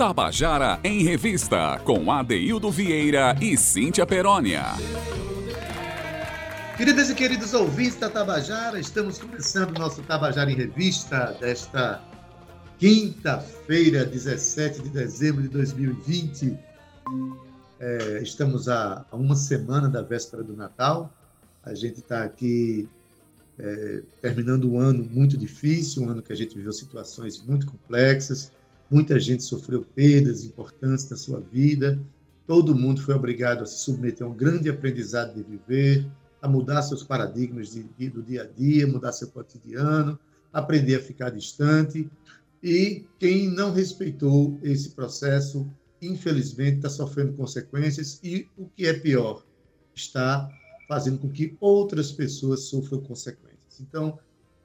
Tabajara em Revista, com Adeildo Vieira e Cíntia Perónia. Queridas e queridos ouvintes da Tabajara, estamos começando nosso Tabajara em Revista desta quinta-feira, 17 de dezembro de 2020. É, estamos a, a, uma semana da véspera do Natal. A gente está aqui é, terminando um ano muito difícil, um ano que a gente viveu situações muito complexas, muita gente sofreu perdas importantes na sua vida, todo mundo foi obrigado a se submeter a um grande aprendizado de viver, a mudar seus paradigmas de, de, do dia a dia, mudar seu cotidiano, aprender a ficar distante. E quem não respeitou esse processo, infelizmente, está sofrendo consequências e, o que é pior, está fazendo com que outras pessoas sofram consequências. Então,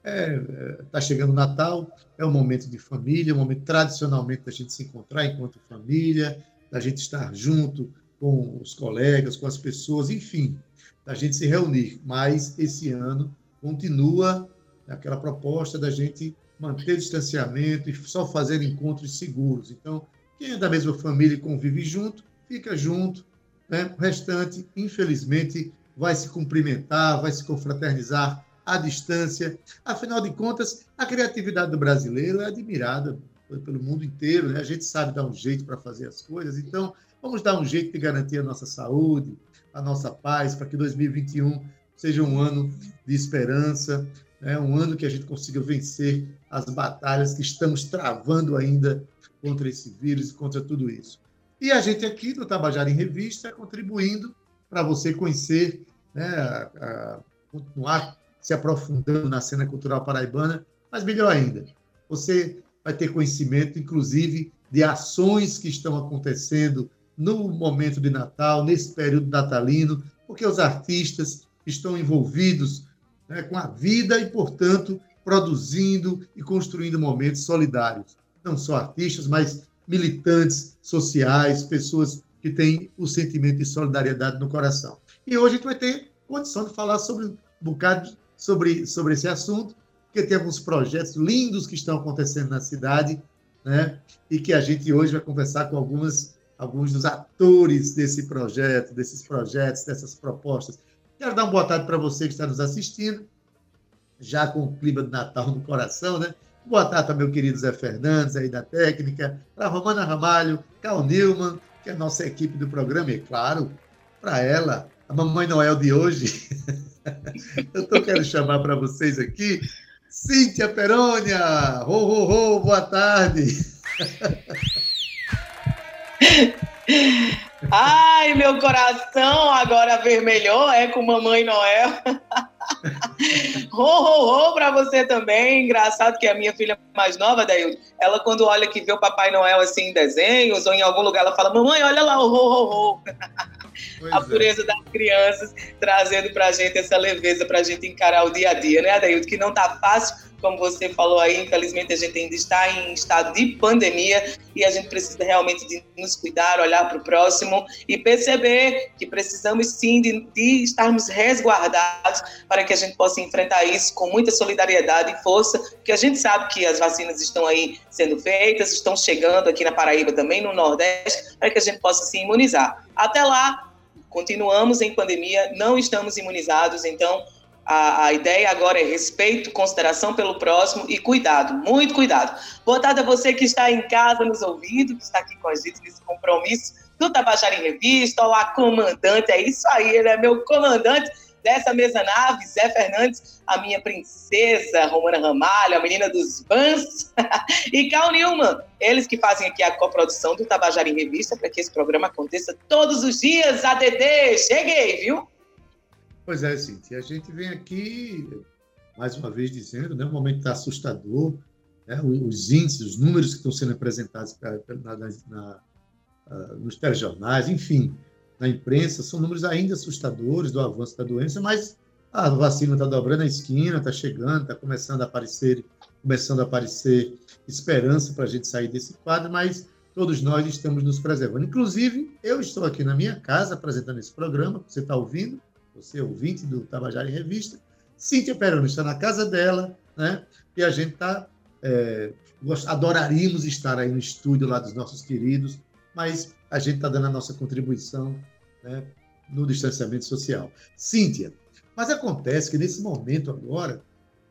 está é, é tá chegando o Natal, é um momento de família, é um momento tradicionalmente da gente se encontrar enquanto família, da gente estar junto com os colegas, com as pessoas, enfim, da gente se reunir. Mas esse ano continua aquela proposta da gente manter distanciamento e só fazer encontros seguros. Então, quem é da mesma família e convive junto, fica junto. Né? O restante, infelizmente, vai se cumprimentar, vai se confraternizar à distância. Afinal de contas, a criatividade do brasileiro é admirada pelo mundo inteiro. Né? A gente sabe dar um jeito para fazer as coisas. Então, vamos dar um jeito de garantir a nossa saúde, a nossa paz, para que 2021 seja um ano de esperança, né? um ano que a gente consiga vencer as batalhas que estamos travando ainda contra esse vírus, contra tudo isso. E a gente aqui do Tabajara em Revista contribuindo para você conhecer, né, a, a, continuar se aprofundando na cena cultural paraibana, mas melhor ainda, você vai ter conhecimento, inclusive, de ações que estão acontecendo no momento de Natal, nesse período natalino, porque os artistas estão envolvidos né, com a vida e, portanto, produzindo e construindo momentos solidários. Não só artistas, mas militantes sociais, pessoas que têm o sentimento de solidariedade no coração. E hoje a gente vai ter condição de falar sobre um bocado sobre, sobre esse assunto, porque tem alguns projetos lindos que estão acontecendo na cidade, né? E que a gente hoje vai conversar com algumas alguns dos atores desse projeto, desses projetos, dessas propostas. Quero dar uma boa tarde para você que está nos assistindo, já com o clima de Natal no coração, né? Boa tarde para meu querido Zé Fernandes, aí da técnica, para Romana Ramalho, Cal Newman, que é a nossa equipe do programa, e claro, para ela, a Mamãe Noel de hoje. Eu estou querendo chamar para vocês aqui Cíntia Perônia! Ho, ho, ho, boa tarde! Ai, meu coração agora vermelhou, é com Mamãe Noel. ho, ho, ho para você também. Engraçado que a minha filha mais nova, Daí, ela quando olha que vê o Papai Noel assim em desenhos ou em algum lugar, ela fala: Mamãe, olha lá o ho, ho, ho. A é. pureza é. das crianças, trazendo para a gente essa leveza para a gente encarar o dia a dia, né, Adaildo? Que não tá fácil, como você falou aí, infelizmente a gente ainda está em estado de pandemia e a gente precisa realmente de nos cuidar, olhar para o próximo e perceber que precisamos sim de, de estarmos resguardados para que a gente possa enfrentar isso com muita solidariedade e força, porque a gente sabe que as vacinas estão aí sendo feitas, estão chegando aqui na Paraíba também, no Nordeste, para que a gente possa se imunizar. Até lá, continuamos em pandemia, não estamos imunizados, então a, a, ideia agora é respeito, consideração pelo próximo e cuidado, muito cuidado. Boa tarde a você que está em casa nos ouvindo, que está aqui com a gente nesse compromisso do Tabajara em Revista, a comandante, é isso aí, ele é meu comandante dessa mesa nave, Zé Fernandes, a minha princesa Romana Ramalho, a menina dos Vans, e Cal Newman, eles que fazem aqui a coprodução do Tabajara em Revista para que esse programa aconteça todos os dias. ADD, cheguei, viu? Pois é, Cintia, a gente vem aqui, mais uma vez dizendo, né, um momento está assustador, né, os índices, os números que estão sendo apresentados na, na, na, uh, nos telejornais, enfim, na imprensa, são números ainda assustadores do avanço da doença, mas a vacina está dobrando a esquina, está chegando, está começando a aparecer, começando a aparecer esperança para a gente sair desse quadro, mas todos nós estamos nos preservando. Inclusive, eu estou aqui na minha casa apresentando esse programa, você está ouvindo, você ouvinte do Tabajara em Revista. Cíntia Peroni está na casa dela, né? E a gente está é, adoraríamos estar aí no estúdio lá dos nossos queridos, mas a gente está dando a nossa contribuição né, no distanciamento social. Cíntia, mas acontece que nesse momento agora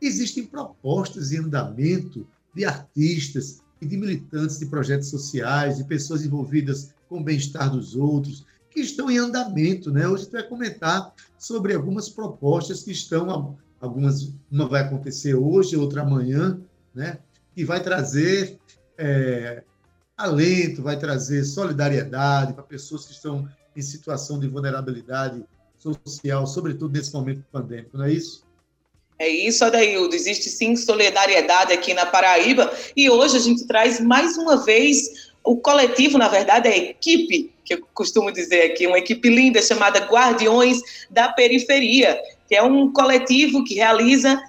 existem propostas em andamento de artistas e de militantes de projetos sociais, de pessoas envolvidas com o bem-estar dos outros, que estão em andamento. Né? Hoje a gente vai comentar sobre algumas propostas que estão, algumas, uma vai acontecer hoje, outra amanhã, né? que vai trazer é, alento, vai trazer solidariedade para pessoas que estão em situação de vulnerabilidade social, sobretudo nesse momento pandêmico, não é isso? É isso, Adaildo. Existe sim solidariedade aqui na Paraíba e hoje a gente traz mais uma vez o coletivo, na verdade, a equipe, que eu costumo dizer aqui, uma equipe linda chamada Guardiões da Periferia, que é um coletivo que realiza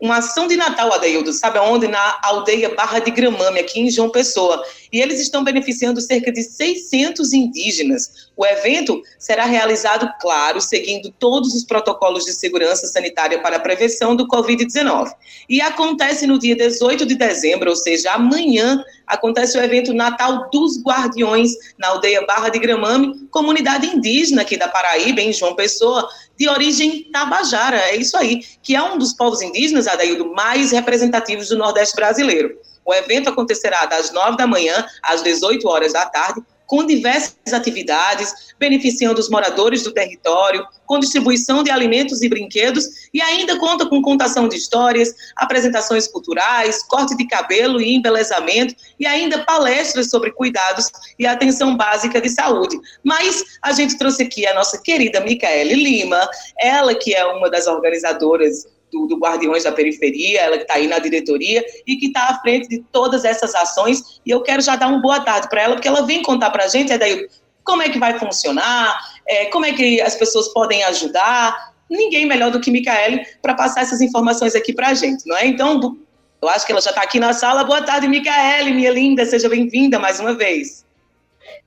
uma ação de Natal, Adaildo, sabe aonde? Na aldeia Barra de Gramame, aqui em João Pessoa. E eles estão beneficiando cerca de 600 indígenas. O evento será realizado, claro, seguindo todos os protocolos de segurança sanitária para a prevenção do Covid-19. E acontece no dia 18 de dezembro, ou seja, amanhã, acontece o evento Natal dos Guardiões, na aldeia Barra de Gramame, comunidade indígena aqui da Paraíba, em João Pessoa, de origem tabajara, é isso aí, que é um dos povos indígenas, Adaildo, mais representativos do Nordeste brasileiro. O evento acontecerá das 9 da manhã às 18 horas da tarde, com diversas atividades, beneficiando os moradores do território, com distribuição de alimentos e brinquedos, e ainda conta com contação de histórias, apresentações culturais, corte de cabelo e embelezamento, e ainda palestras sobre cuidados e atenção básica de saúde. Mas a gente trouxe aqui a nossa querida Micaele Lima, ela que é uma das organizadoras do, do Guardiões da Periferia, ela que está aí na diretoria e que está à frente de todas essas ações. E eu quero já dar uma boa tarde para ela, porque ela vem contar para a gente, é daí, como é que vai funcionar, é, como é que as pessoas podem ajudar. Ninguém melhor do que Micaele para passar essas informações aqui para a gente, não é? Então, eu acho que ela já está aqui na sala. Boa tarde, Micaele, minha linda, seja bem-vinda mais uma vez.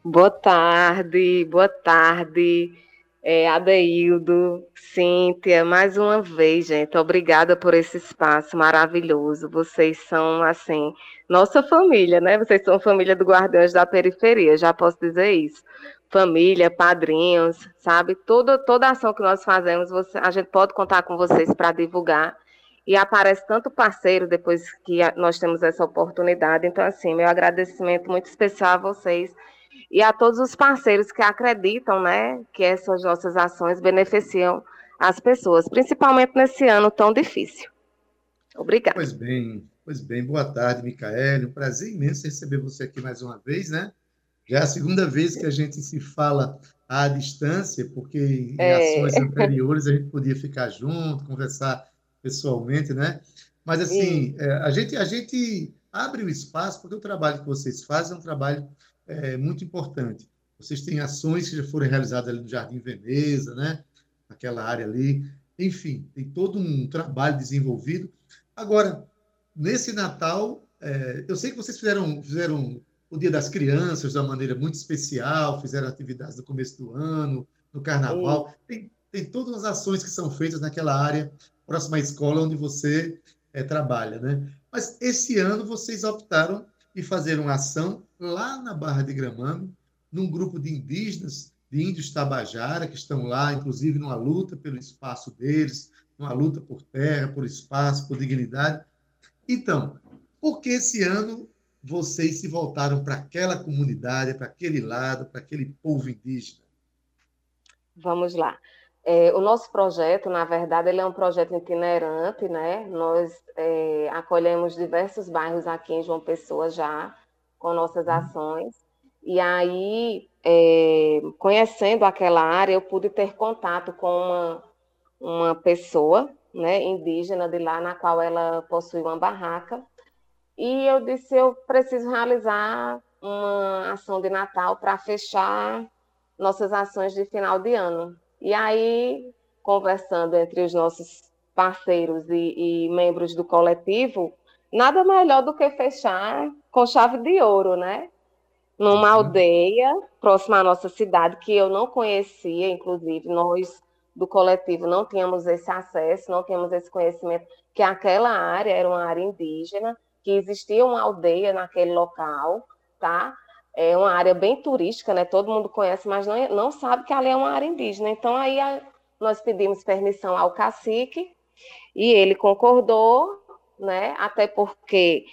Boa tarde, boa tarde é, Adeildo, Cíntia, mais uma vez, gente, obrigada por esse espaço maravilhoso. Vocês são, assim, nossa família, né? Vocês são família do Guardiões da Periferia, já posso dizer isso. Família, padrinhos, sabe? Toda, toda ação que nós fazemos, você, a gente pode contar com vocês para divulgar. E aparece tanto parceiro depois que nós temos essa oportunidade. Então, assim, meu agradecimento muito especial a vocês e a todos os parceiros que acreditam, né, que essas nossas ações beneficiam as pessoas, principalmente nesse ano tão difícil. Obrigada. Pois bem, pois bem, boa tarde, Micaele. Um prazer imenso receber você aqui mais uma vez, né? Já é a segunda vez que a gente se fala à distância, porque em é. ações anteriores a gente podia ficar junto, conversar pessoalmente, né? Mas assim, é, a gente a gente abre o espaço porque o trabalho que vocês fazem é um trabalho é muito importante. Vocês têm ações que já foram realizadas ali no Jardim Veneza, né? Naquela área ali. Enfim, tem todo um trabalho desenvolvido. Agora, nesse Natal, é, eu sei que vocês fizeram, fizeram o Dia das Crianças de uma maneira muito especial, fizeram atividades no começo do ano, no Carnaval. Tem, tem todas as ações que são feitas naquela área, próxima à escola onde você é, trabalha, né? Mas esse ano vocês optaram e fazer uma ação lá na Barra de Gramame, num grupo de indígenas, de índios Tabajara, que estão lá, inclusive numa luta pelo espaço deles, numa luta por terra, por espaço, por dignidade. Então, por que esse ano vocês se voltaram para aquela comunidade, para aquele lado, para aquele povo indígena? Vamos lá. É, o nosso projeto, na verdade, ele é um projeto itinerante, né? Nós é, acolhemos diversos bairros aqui em João Pessoa já com nossas uhum. ações. E aí, é, conhecendo aquela área, eu pude ter contato com uma, uma pessoa, né, indígena de lá, na qual ela possui uma barraca. E eu disse, eu preciso realizar uma ação de Natal para fechar nossas ações de final de ano. E aí, conversando entre os nossos parceiros e, e membros do coletivo, nada melhor do que fechar com chave de ouro, né? Numa uhum. aldeia próxima à nossa cidade, que eu não conhecia, inclusive nós do coletivo não tínhamos esse acesso, não tínhamos esse conhecimento, que aquela área era uma área indígena, que existia uma aldeia naquele local, tá? É uma área bem turística, né? Todo mundo conhece, mas não, não sabe que ali é uma área indígena. Então, aí a, nós pedimos permissão ao cacique e ele concordou, né? Até porque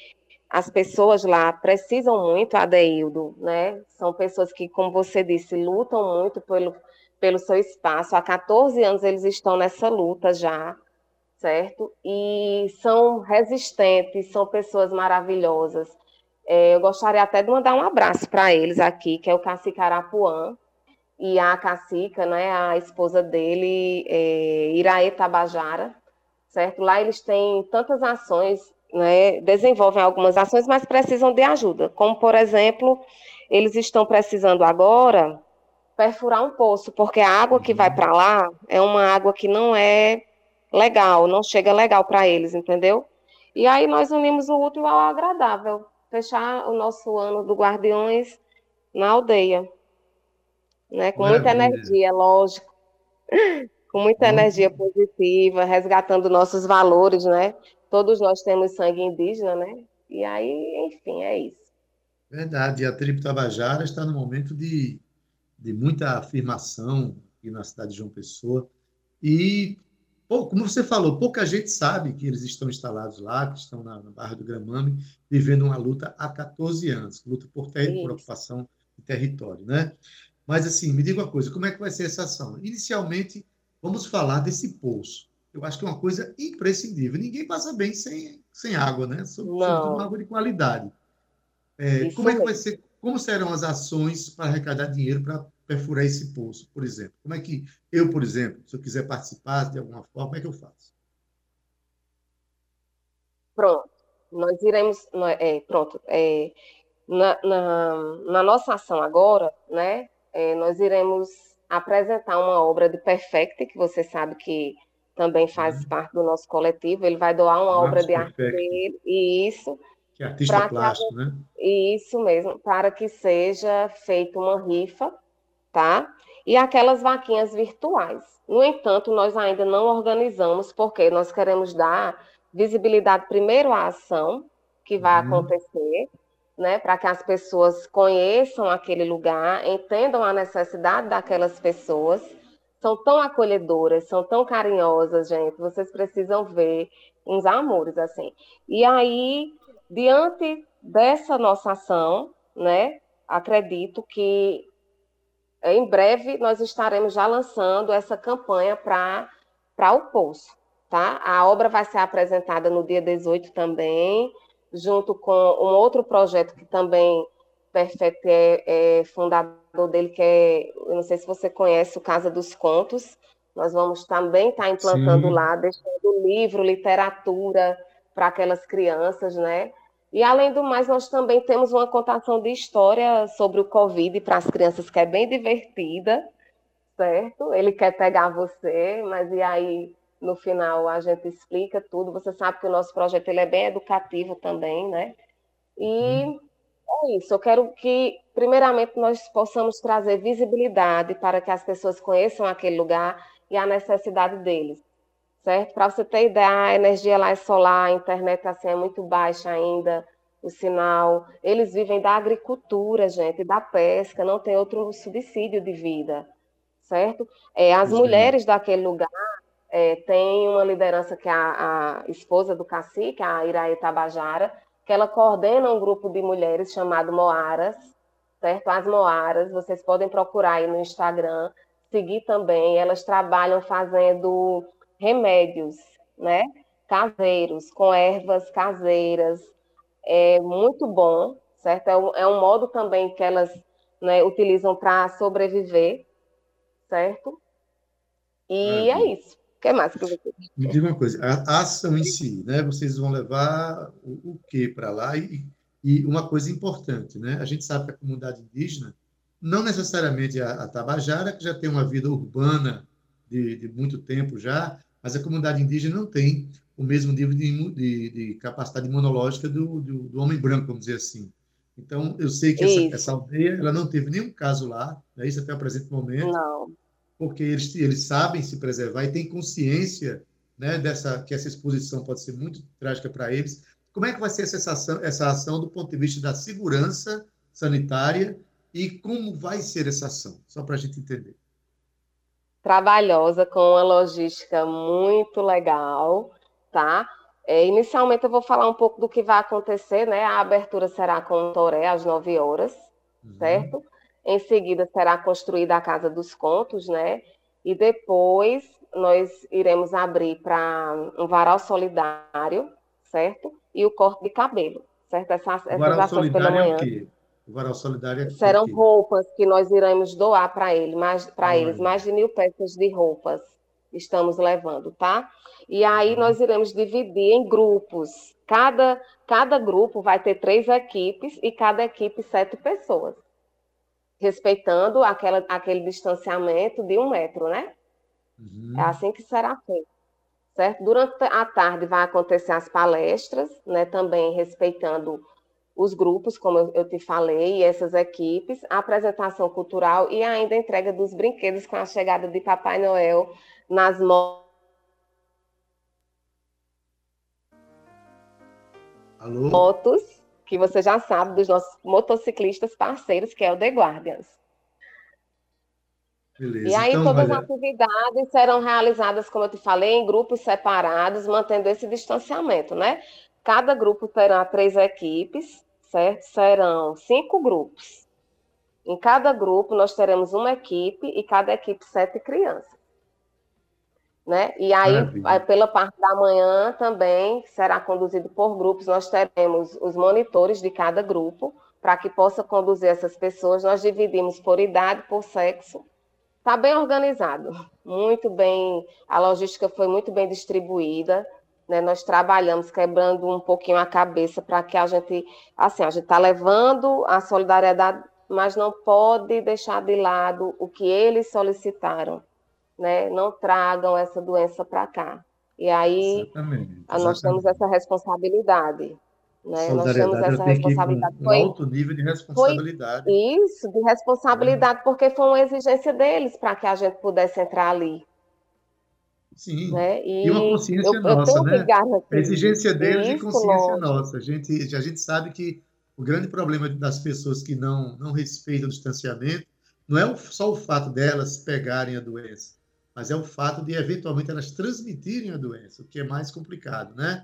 as pessoas lá precisam muito, Adeildo, né? São pessoas que, como você disse, lutam muito pelo, pelo seu espaço. Há 14 anos eles estão nessa luta já, certo? E são resistentes, são pessoas maravilhosas. É, eu gostaria até de mandar um abraço para eles aqui, que é o Cacique Arapuã, e a Cacica, né, a esposa dele, é, Iraê Tabajara, certo? Lá eles têm tantas ações né, desenvolvem algumas ações, mas precisam de ajuda. Como, por exemplo, eles estão precisando agora perfurar um poço, porque a água que vai para lá é uma água que não é legal, não chega legal para eles, entendeu? E aí nós unimos o útil ao agradável, fechar o nosso ano do Guardiões na aldeia, né? Com Maravilha. muita energia, lógico, com muita energia positiva, resgatando nossos valores, né? Todos nós temos sangue indígena, né? E aí, enfim, é isso. Verdade. E a tribo Tabajara está no momento de, de muita afirmação aqui na cidade de João Pessoa. E, pô, como você falou, pouca gente sabe que eles estão instalados lá, que estão na, na Barra do Gramame, vivendo uma luta há 14 anos, luta por, ter, por ocupação de território, né? Mas, assim, me diga uma coisa, como é que vai ser essa ação? Inicialmente, vamos falar desse poço eu acho que é uma coisa imprescindível. Ninguém passa bem sem, sem água, né? Sobretudo água de qualidade. É, como é que vai ser? Como serão as ações para arrecadar dinheiro para perfurar esse poço, por exemplo? Como é que eu, por exemplo, se eu quiser participar de alguma forma, como é que eu faço? Pronto, nós iremos, é, pronto, é, na, na, na, nossa ação agora, né, é, nós iremos apresentar uma obra de Perfect, que você sabe que também faz uhum. parte do nosso coletivo. Ele vai doar uma obra de arte dele, e isso. Que é artista plástico, que, né? Isso mesmo, para que seja feita uma rifa, tá? E aquelas vaquinhas virtuais. No entanto, nós ainda não organizamos, porque nós queremos dar visibilidade primeiro à ação que vai uhum. acontecer, né, para que as pessoas conheçam aquele lugar, entendam a necessidade daquelas pessoas são tão acolhedoras, são tão carinhosas, gente. Vocês precisam ver uns amores assim. E aí, diante dessa nossa ação, né, acredito que em breve nós estaremos já lançando essa campanha para para o Poço, tá? A obra vai ser apresentada no dia 18 também, junto com um outro projeto que também Perfect é, é fundador dele, que é, eu não sei se você conhece, o Casa dos Contos. Nós vamos também estar tá implantando Sim. lá, deixando livro, literatura para aquelas crianças, né? E, além do mais, nós também temos uma contação de história sobre o Covid para as crianças, que é bem divertida, certo? Ele quer pegar você, mas e aí, no final, a gente explica tudo. Você sabe que o nosso projeto ele é bem educativo também, né? E é isso. Eu quero que, primeiramente, nós possamos trazer visibilidade para que as pessoas conheçam aquele lugar e a necessidade deles, certo? Para você ter ideia, a energia lá é solar, a internet assim é muito baixa ainda, o sinal. Eles vivem da agricultura, gente, da pesca, não tem outro subsídio de vida, certo? É, as Sim. mulheres daquele lugar é, têm uma liderança que é a, a esposa do cacique, a Iraí Tabajara, que ela coordena um grupo de mulheres chamado Moaras, certo? As Moaras, vocês podem procurar aí no Instagram, seguir também. Elas trabalham fazendo remédios, né? Caseiros, com ervas caseiras. É muito bom, certo? É um, é um modo também que elas né, utilizam para sobreviver, certo? E é isso. O que mais que você Me diga uma coisa, a ação em si, né? Vocês vão levar o, o que para lá? E, e, uma coisa importante, né? A gente sabe que a comunidade indígena, não necessariamente a, a Tabajara, que já tem uma vida urbana de, de, muito tempo já, mas a comunidade indígena não tem o mesmo nível de, de, de capacidade imunológica do, do, do, homem branco, vamos dizer assim. Então, eu sei que essa, essa, aldeia ela não teve nenhum caso lá, né? isso até o presente momento. Não porque eles, eles sabem se preservar e têm consciência né, dessa que essa exposição pode ser muito trágica para eles. Como é que vai ser essa ação, essa ação do ponto de vista da segurança sanitária e como vai ser essa ação? Só para a gente entender. Trabalhosa, com uma logística muito legal, tá? É, inicialmente eu vou falar um pouco do que vai acontecer, né? A abertura será com o Toré às 9 horas, uhum. certo? Em seguida será construída a Casa dos Contos, né? E depois nós iremos abrir para um varal solidário, certo? E o corte de cabelo, certo? Essas, o varal essas ações pela manhã. É o quê? O varal solidário é Serão roupas que nós iremos doar para ele, para eles, mais de mil peças de roupas estamos levando, tá? E aí uhum. nós iremos dividir em grupos. Cada, cada grupo vai ter três equipes e cada equipe sete pessoas, respeitando aquela, aquele distanciamento de um metro, né? Uhum. É assim que será feito. Certo? Durante a tarde vai acontecer as palestras, né, também respeitando os grupos, como eu te falei, e essas equipes, a apresentação cultural e ainda a entrega dos brinquedos com a chegada de Papai Noel nas Alô? motos, que você já sabe, dos nossos motociclistas parceiros, que é o The Guardians. Beleza. E aí então, todas olha... as atividades serão realizadas, como eu te falei, em grupos separados, mantendo esse distanciamento, né? Cada grupo terá três equipes, certo? Serão cinco grupos. Em cada grupo nós teremos uma equipe e cada equipe sete crianças. Né? E aí, Maravilha. pela parte da manhã também será conduzido por grupos. Nós teremos os monitores de cada grupo para que possa conduzir essas pessoas. Nós dividimos por idade, por sexo. Está bem organizado, muito bem. A logística foi muito bem distribuída. Né? Nós trabalhamos quebrando um pouquinho a cabeça para que a gente, assim, a gente está levando a solidariedade, mas não pode deixar de lado o que eles solicitaram né, não tragam essa doença para cá. E aí exatamente, exatamente. nós temos essa responsabilidade. Né? Nós temos essa responsabilidade. Um, um alto nível de responsabilidade. Foi isso, de responsabilidade, é. porque foi uma exigência deles para que a gente pudesse entrar ali. Sim, né? e, e, uma consciência eu, nossa, eu né? A exigência deles isso, e consciência nossa. A gente, a gente sabe que o grande problema das pessoas que não, não respeitam o distanciamento não é só o fato delas pegarem a doença, mas é o fato de, eventualmente, elas transmitirem a doença, o que é mais complicado, né?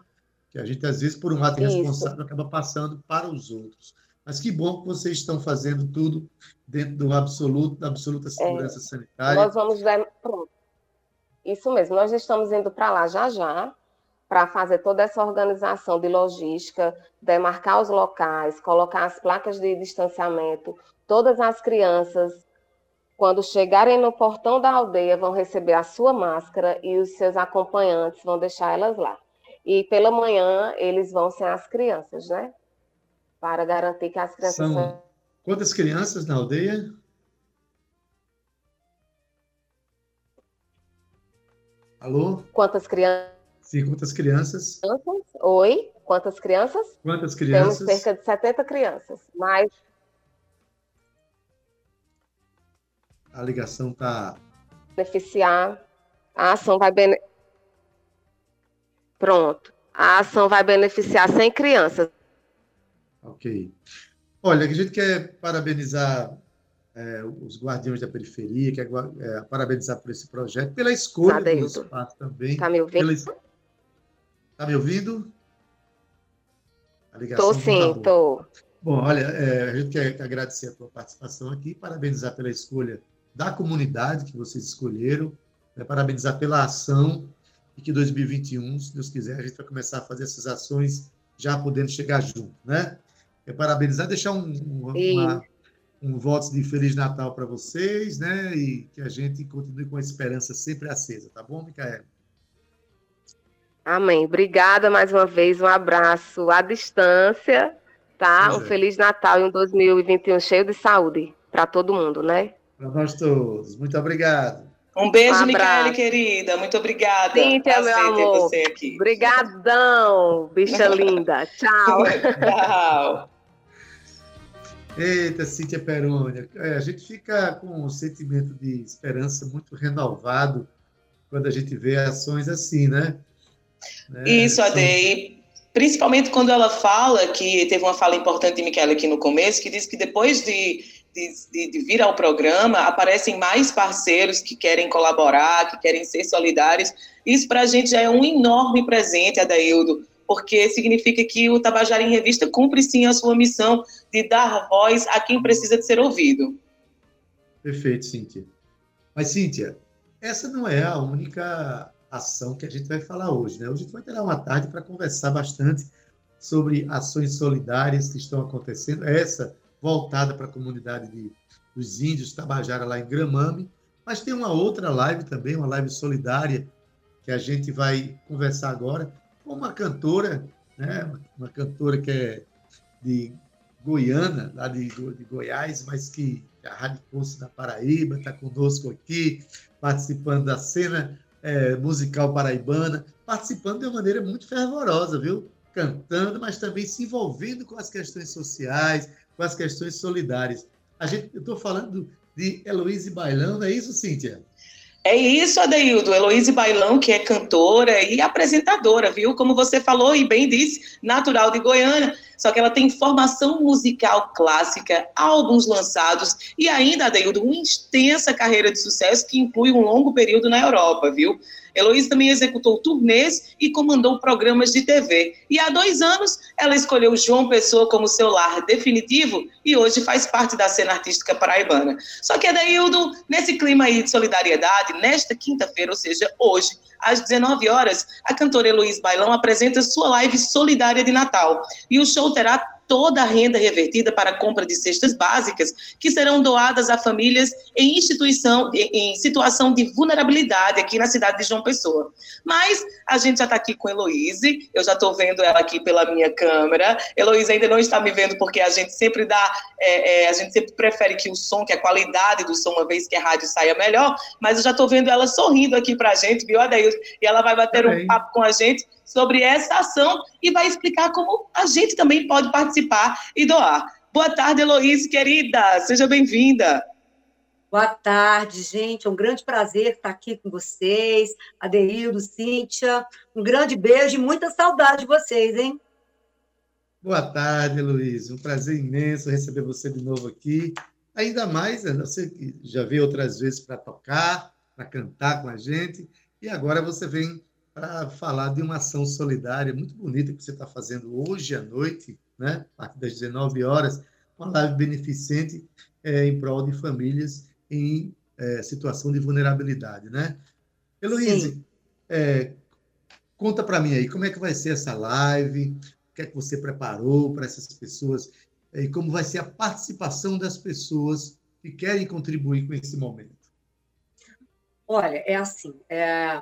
Que a gente, às vezes, por um ato irresponsável, acaba passando para os outros. Mas que bom que vocês estão fazendo tudo dentro do absoluto, da absoluta segurança é, sanitária. Nós vamos ver. Pronto. Isso mesmo, nós estamos indo para lá já já, para fazer toda essa organização de logística, demarcar os locais, colocar as placas de distanciamento, todas as crianças quando chegarem no portão da aldeia, vão receber a sua máscara e os seus acompanhantes vão deixar elas lá. E pela manhã, eles vão ser as crianças, né? Para garantir que as crianças. São, são... quantas crianças na aldeia? Alô? Quantas crianças? Sim, quantas crianças? Oi, quantas crianças? Quantas crianças? Temos cerca de 70 crianças, mais a ligação está. Beneficiar, a ação vai bene... Pronto. A ação vai beneficiar 100 crianças. Ok. Olha, a gente quer parabenizar é, os guardiões da periferia, quer é, parabenizar por esse projeto, pela escolha tá do espaço também. Está me ouvindo? Está pela... me ouvindo? Estou sim, estou. Bom, olha, é, a gente quer agradecer a tua participação aqui, parabenizar pela escolha da comunidade que vocês escolheram, né, parabenizar pela ação e que 2021, se Deus quiser, a gente vai começar a fazer essas ações já podendo chegar junto, né? É parabenizar, deixar um, uma, um voto de Feliz Natal para vocês, né? E que a gente continue com a esperança sempre acesa, tá bom, Micaela? Amém. Obrigada mais uma vez, um abraço à distância, tá? Pois um é. Feliz Natal e um 2021 cheio de saúde para todo mundo, né? Para nós todos. Muito obrigado. Um beijo, um Micaele, querida. Muito obrigada. Cíntia, meu amor. você aqui. Obrigadão, bicha linda. Tchau. Tchau. Eita, Cíntia Perônia. É, a gente fica com um sentimento de esperança muito renovado quando a gente vê ações assim, né? né? Isso, Adei. Principalmente quando ela fala, que teve uma fala importante de Michele aqui no começo, que diz que depois de, de, de, vir ao programa, aparecem mais parceiros que querem colaborar, que querem ser solidários. Isso para a gente já é um enorme presente, Adaildo, porque significa que o Tabajara em Revista cumpre sim a sua missão de dar voz a quem precisa de ser ouvido. Perfeito, Cíntia. Mas, Cíntia, essa não é a única ação que a gente vai falar hoje. Né? Hoje vai ter uma tarde para conversar bastante sobre ações solidárias que estão acontecendo. Essa voltada para a comunidade de, dos índios Tabajara lá em Gramame, mas tem uma outra live também, uma live solidária que a gente vai conversar agora com uma cantora, né? uma cantora que é de Goiânia, lá de, de Goiás, mas que radicou-se na Paraíba, está conosco aqui, participando da cena é, musical paraibana, participando de uma maneira muito fervorosa, viu? Cantando, mas também se envolvendo com as questões sociais, com as questões solidárias. A gente, eu estou falando de Heloíse Bailão, é isso, Cíntia? É isso, Adeildo. Heloíse Bailão, que é cantora e apresentadora, viu? Como você falou e bem disse, natural de Goiânia. Só que ela tem formação musical clássica, álbuns lançados e ainda, Adeildo, uma extensa carreira de sucesso que inclui um longo período na Europa, viu? Heloísa também executou turnês e comandou programas de TV. E há dois anos, ela escolheu João Pessoa como seu lar definitivo e hoje faz parte da cena artística paraibana. Só que, Adaildo, nesse clima aí de solidariedade, nesta quinta-feira, ou seja, hoje, às 19 horas, a cantora Heloísa Bailão apresenta sua live solidária de Natal. E o show terá toda a renda revertida para a compra de cestas básicas que serão doadas a famílias em instituição em situação de vulnerabilidade aqui na cidade de João Pessoa. Mas a gente já está aqui com Heloíse, eu já estou vendo ela aqui pela minha câmera. Heloíse ainda não está me vendo porque a gente sempre dá, é, é, a gente sempre prefere que o som, que a qualidade do som, uma vez que a rádio saia melhor, mas eu já estou vendo ela sorrindo aqui para a gente, viu, Adeilson? E ela vai bater um papo com a gente sobre essa ação e vai explicar como a gente também pode participar e doar. Boa tarde, Heloísa, querida. Seja bem-vinda. Boa tarde, gente. É um grande prazer estar aqui com vocês. Adeildo, Cíntia. Um grande beijo e muita saudade de vocês, hein? Boa tarde, Luiz. Um prazer imenso receber você de novo aqui. Ainda mais, né, você já veio outras vezes para tocar, para cantar com a gente, e agora você vem para falar de uma ação solidária muito bonita que você está fazendo hoje à noite, né? a partir das 19 horas, uma live beneficente é, em prol de famílias em é, situação de vulnerabilidade. Né? Heloíse, é, conta para mim aí, como é que vai ser essa live, o que é que você preparou para essas pessoas é, e como vai ser a participação das pessoas que querem contribuir com esse momento. Olha, é assim, é,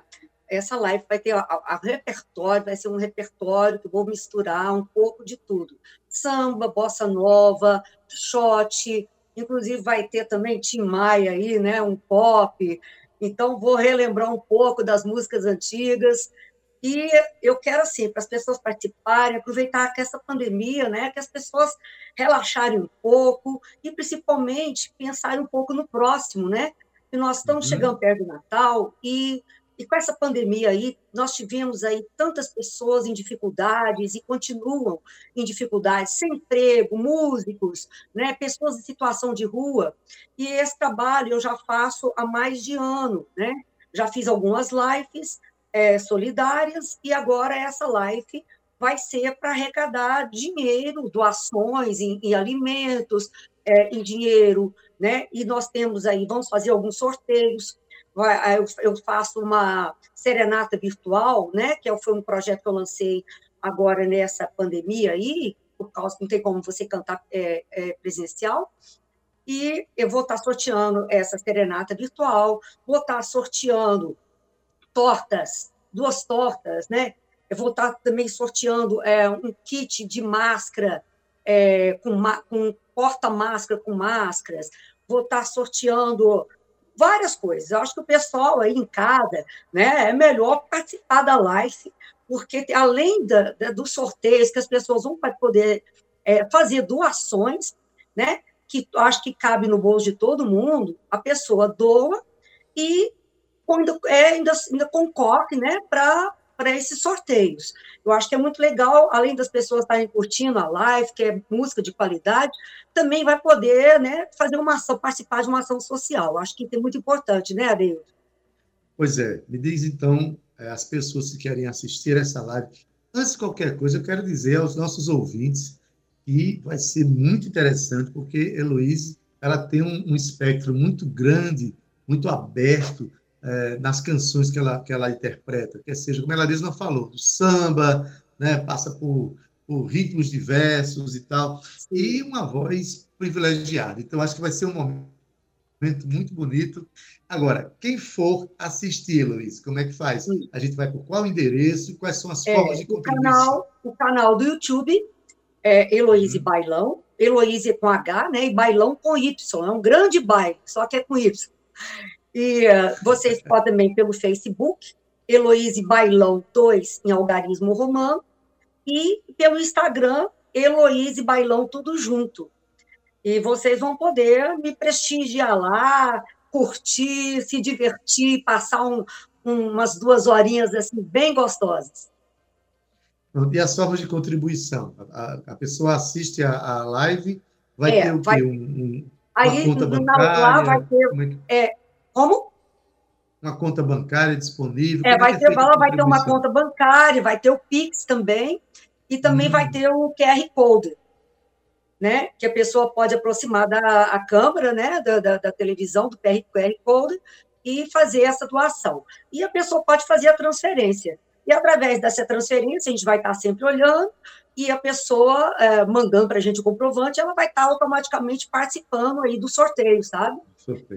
essa live vai ter a, a, repertório, vai ser um repertório que vou misturar um pouco de tudo. Samba, bossa nova, shot, inclusive vai ter também Tim Maia aí, né, um pop. Então vou relembrar um pouco das músicas antigas e eu quero assim para as pessoas participarem, aproveitar que essa pandemia, né, que as pessoas relaxarem um pouco e principalmente pensarem um pouco no próximo, né? Que nós estamos uhum. chegando perto do Natal e e com essa pandemia aí, nós tivemos aí tantas pessoas em dificuldades e continuam em dificuldades, sem emprego, músicos, né, pessoas em situação de rua. E esse trabalho eu já faço há mais de ano, né? Já fiz algumas lives é, solidárias e agora essa live vai ser para arrecadar dinheiro, doações em, em alimentos, é, em dinheiro, né? E nós temos aí, vamos fazer alguns sorteios eu faço uma serenata virtual, né, que é foi um projeto que eu lancei agora nessa pandemia aí, por causa não tem como você cantar é, é, presencial, e eu vou estar sorteando essa serenata virtual, vou estar sorteando tortas, duas tortas, né? Eu vou estar também sorteando é, um kit de máscara, é, com, com porta-máscara com máscaras, vou estar sorteando várias coisas. Eu acho que o pessoal aí em casa, né, é melhor participar da live, porque além da, da, dos sorteios que as pessoas vão poder é, fazer doações, né, que acho que cabe no bolso de todo mundo, a pessoa doa e ainda, é, ainda, ainda concorre né, para para esses sorteios. Eu acho que é muito legal, além das pessoas estarem curtindo a live, que é música de qualidade, também vai poder né, fazer uma ação, participar de uma ação social. Eu acho que é muito importante, né, Adeildo? Pois é, me diz então é, as pessoas que querem assistir essa live. Antes de qualquer coisa, eu quero dizer aos nossos ouvintes que vai ser muito interessante, porque Heloíse ela tem um espectro muito grande, muito aberto é, nas canções que ela, que ela interpreta, quer seja, como ela mesma falou, do samba, né, passa por, por ritmos diversos e tal, e uma voz privilegiada. Então, acho que vai ser um momento muito bonito. Agora, quem for assistir, Luiz, como é que faz? A gente vai por qual endereço e quais são as é, formas de contribuição? O canal, o canal do YouTube é Heloíse uhum. Bailão, Heloíse com H, né, e Bailão com Y, é um grande baile, só que é com Y. E uh, vocês podem também pelo Facebook, Heloíse Bailão 2 em Algarismo Romano, e pelo Instagram, Heloíse Bailão tudo junto. E vocês vão poder me prestigiar lá, curtir, se divertir, passar um, umas duas horinhas assim bem gostosas. E as formas de contribuição? A, a pessoa assiste a, a live, vai é, ter o vai, quê? Um, um, aí, conta bancária? Lá vai ter, é é, como? Uma conta bancária disponível? É, vai, é ter, ela vai ter uma conta bancária, vai ter o Pix também, e também hum. vai ter o QR Code, né? Que a pessoa pode aproximar da a câmera, né? Da, da, da televisão, do QR Code, e fazer essa doação. E a pessoa pode fazer a transferência. E através dessa transferência, a gente vai estar sempre olhando e a pessoa é, mandando para a gente o comprovante, ela vai estar automaticamente participando aí do sorteio, sabe?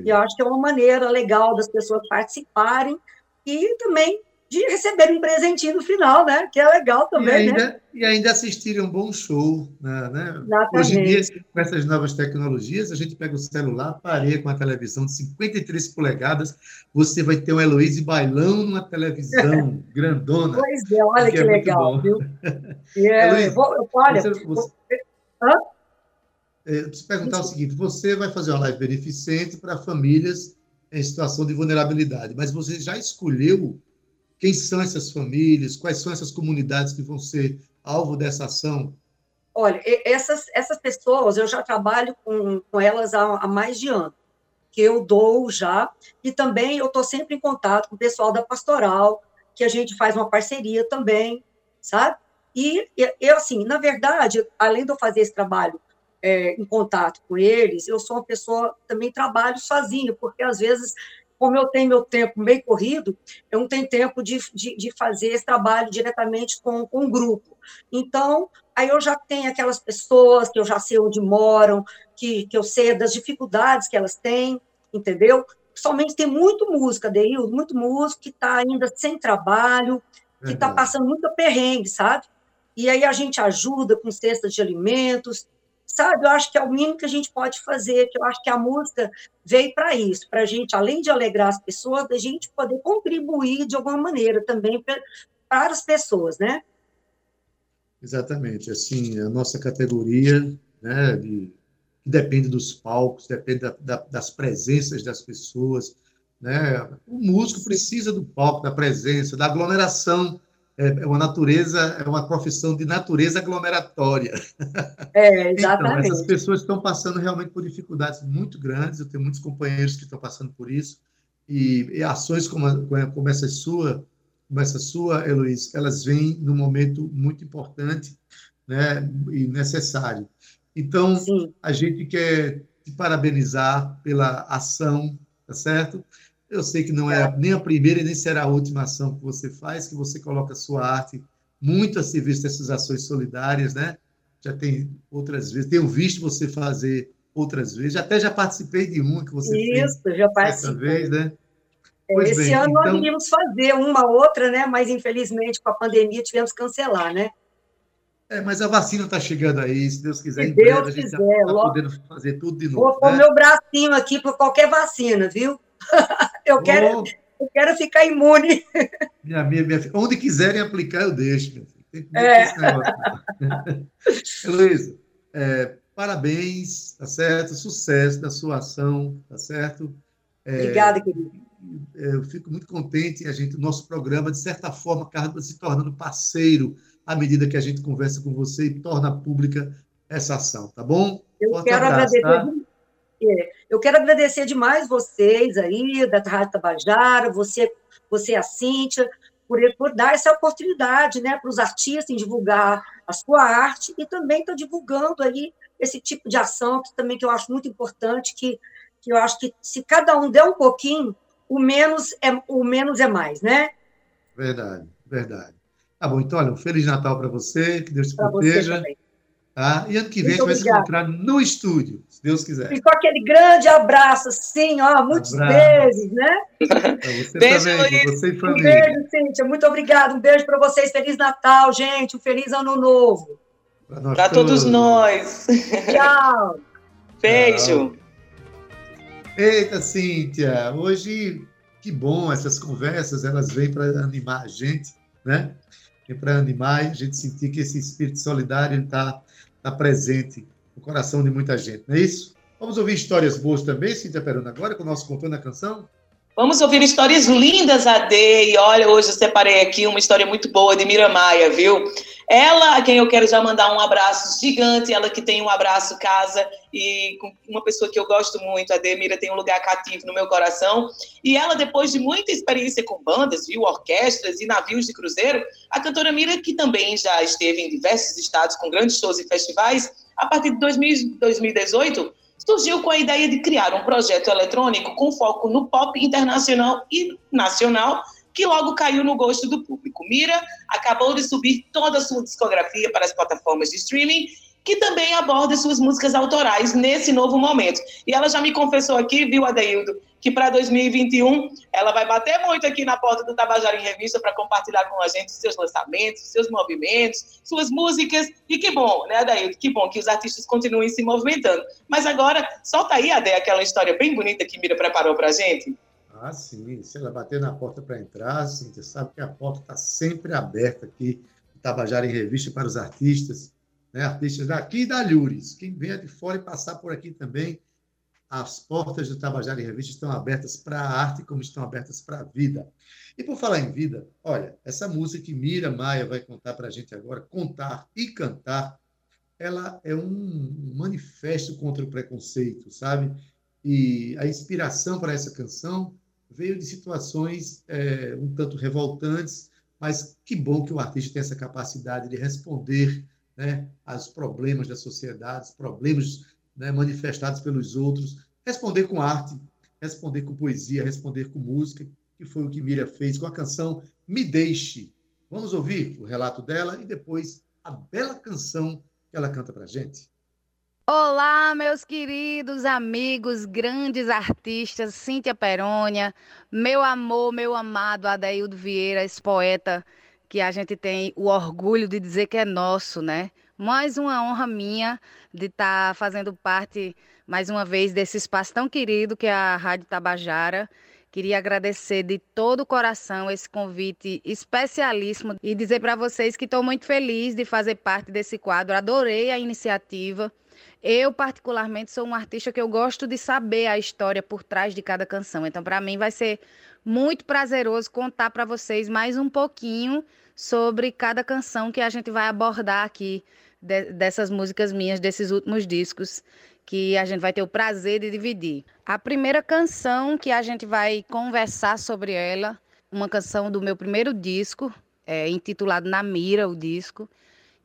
E eu acho que é uma maneira legal das pessoas participarem e também de receber um presentinho no final, né? Que é legal também, e ainda, né? E ainda assistirem um bom show, né? né? Hoje em dia, com essas novas tecnologias, a gente pega o celular, pareia com a televisão de 53 polegadas, você vai ter um Heloíse bailão numa televisão grandona. Pois é, olha que, é legal, viu? É, Heloíse, vou, olha, você, você... Hã? É, eu preciso perguntar o seguinte: você vai fazer uma live beneficente para famílias em situação de vulnerabilidade, mas você já escolheu quem são essas famílias? Quais são essas comunidades que vão ser alvo dessa ação? Olha, essas, essas pessoas, eu já trabalho com, com elas há, há mais de ano, que eu dou já, e também eu estou sempre em contato com o pessoal da pastoral, que a gente faz uma parceria também, sabe? E eu, assim, na verdade, além de eu fazer esse trabalho é, em contato com eles, eu sou uma pessoa também trabalho sozinha, porque às vezes como eu tenho meu tempo meio corrido, eu não tenho tempo de, de, de fazer esse trabalho diretamente com, com o grupo. Então, aí eu já tenho aquelas pessoas que eu já sei onde moram, que, que eu sei das dificuldades que elas têm, entendeu? Somente tem muito música, Deil, muito músico que está ainda sem trabalho, que está passando muito perrengue, sabe? E aí a gente ajuda com cestas de alimentos, sabe? Eu acho que é o mínimo que a gente pode fazer, que eu acho que a música veio para isso, para a gente, além de alegrar as pessoas, a gente poder contribuir de alguma maneira também para as pessoas, né? Exatamente, assim, a nossa categoria, né, de, que depende dos palcos, depende da, da, das presenças das pessoas, né? O músico precisa do palco, da presença, da aglomeração é, é uma natureza, é uma profissão de natureza aglomeratória. É, exatamente. Então, essas pessoas estão passando realmente por dificuldades muito grandes, eu tenho muitos companheiros que estão passando por isso, e, e ações como, como essa sua, como essa sua, Heloísa, elas vêm num momento muito importante né, e necessário. Então, Sim. a gente quer te parabenizar pela ação, tá certo? Eu sei que não é nem a primeira e nem será a última ação que você faz, que você coloca a sua arte muito a serviço dessas ações solidárias, né? Já tem outras vezes, tenho visto você fazer outras vezes, até já participei de uma que você Isso, fez. já participei. vez, né? É, pois Esse bem, ano então... nós iríamos fazer uma outra, né? Mas infelizmente com a pandemia tivemos que cancelar, né? É, mas a vacina está chegando aí, se Deus quiser, se em Deus breve a gente está tá podendo fazer tudo de novo. Vou pôr né? meu bracinho aqui por qualquer vacina, viu? eu, quero, oh. eu quero ficar imune. Minha, minha, minha, onde quiserem aplicar, eu deixo. Minha filha. é. Luísa, é, parabéns, tá certo? Sucesso da sua ação, tá certo? É, Obrigada, querido. eu fico muito contente a gente, o nosso programa, de certa forma, acaba se tornando parceiro à medida que a gente conversa com você e torna pública essa ação, tá bom? Eu Forte quero abraço, agradecer. Tá? É, eu quero agradecer demais vocês aí, da Rádio Tabajara, você, você a Cíntia, por, por dar essa oportunidade né, para os artistas em divulgar a sua arte e também estou divulgando aí esse tipo de ação que também que eu acho muito importante, que, que eu acho que se cada um der um pouquinho, o menos é, o menos é mais, né? Verdade, verdade. Tá bom, então, olha, um Feliz Natal para você, que Deus te pra proteja. Tá? E ano que vem Muito a gente vai se encontrar no estúdio, se Deus quiser. E com aquele grande abraço, assim, ó, muitos abraço. beijos, né? você beijo, também, você e família. Um beijo, Cíntia, muito obrigada. Um beijo para vocês. Feliz Natal, gente. Um feliz ano novo. Para todos. todos nós. Tchau. Beijo. Tchau. Eita, Cíntia, hoje que bom essas conversas, elas vêm para animar a gente, né? Vem para animar e a gente sentir que esse espírito solidário está está presente no coração de muita gente, não é isso? Vamos ouvir histórias boas também, Cíntia Perona, agora com o nosso Contando a Canção? Vamos ouvir histórias lindas, AD, e olha, hoje eu separei aqui uma história muito boa de Miramaia, viu? Ela, a quem eu quero já mandar um abraço gigante, ela que tem um abraço casa e uma pessoa que eu gosto muito, a Demira tem um lugar cativo no meu coração. E ela, depois de muita experiência com bandas, viu, orquestras e navios de cruzeiro, a cantora Mira, que também já esteve em diversos estados com grandes shows e festivais, a partir de 2000, 2018 surgiu com a ideia de criar um projeto eletrônico com foco no pop internacional e nacional, que logo caiu no gosto do público. Mira acabou de subir toda a sua discografia para as plataformas de streaming que também aborda suas músicas autorais nesse novo momento. E ela já me confessou aqui, viu, Adeildo, que para 2021 ela vai bater muito aqui na porta do Tabajara em Revista para compartilhar com a gente seus lançamentos, seus movimentos, suas músicas. E que bom, né, Adeildo? Que bom que os artistas continuem se movimentando. Mas agora, solta aí, Ade, aquela história bem bonita que Mira preparou para a gente. Ah, sim. Se ela bater na porta para entrar, você sabe que a porta está sempre aberta aqui Tabajara em Revista para os artistas né, artistas daqui e da Lures. Quem vier de fora e passar por aqui também, as portas do Tabajara em Revista estão abertas para a arte, como estão abertas para a vida. E por falar em vida, olha, essa música que Mira Maia vai contar para a gente agora, Contar e Cantar, ela é um manifesto contra o preconceito, sabe? E a inspiração para essa canção veio de situações é, um tanto revoltantes, mas que bom que o artista tem essa capacidade de responder né, aos problemas da sociedade, os problemas né, manifestados pelos outros, responder com arte, responder com poesia, responder com música, que foi o que Miriam fez com a canção Me Deixe. Vamos ouvir o relato dela e depois a bela canção que ela canta para gente. Olá, meus queridos amigos, grandes artistas, Cíntia Perônia, meu amor, meu amado Adaildo Vieira, esse poeta que a gente tem o orgulho de dizer que é nosso, né? Mais uma honra minha de estar tá fazendo parte, mais uma vez, desse espaço tão querido que é a Rádio Tabajara. Queria agradecer de todo o coração esse convite especialíssimo e dizer para vocês que estou muito feliz de fazer parte desse quadro. Adorei a iniciativa. Eu, particularmente, sou um artista que eu gosto de saber a história por trás de cada canção. Então, para mim, vai ser muito prazeroso contar para vocês mais um pouquinho sobre cada canção que a gente vai abordar aqui de, dessas músicas minhas, desses últimos discos que a gente vai ter o prazer de dividir. A primeira canção que a gente vai conversar sobre ela, uma canção do meu primeiro disco, é, intitulado Na Mira, o disco,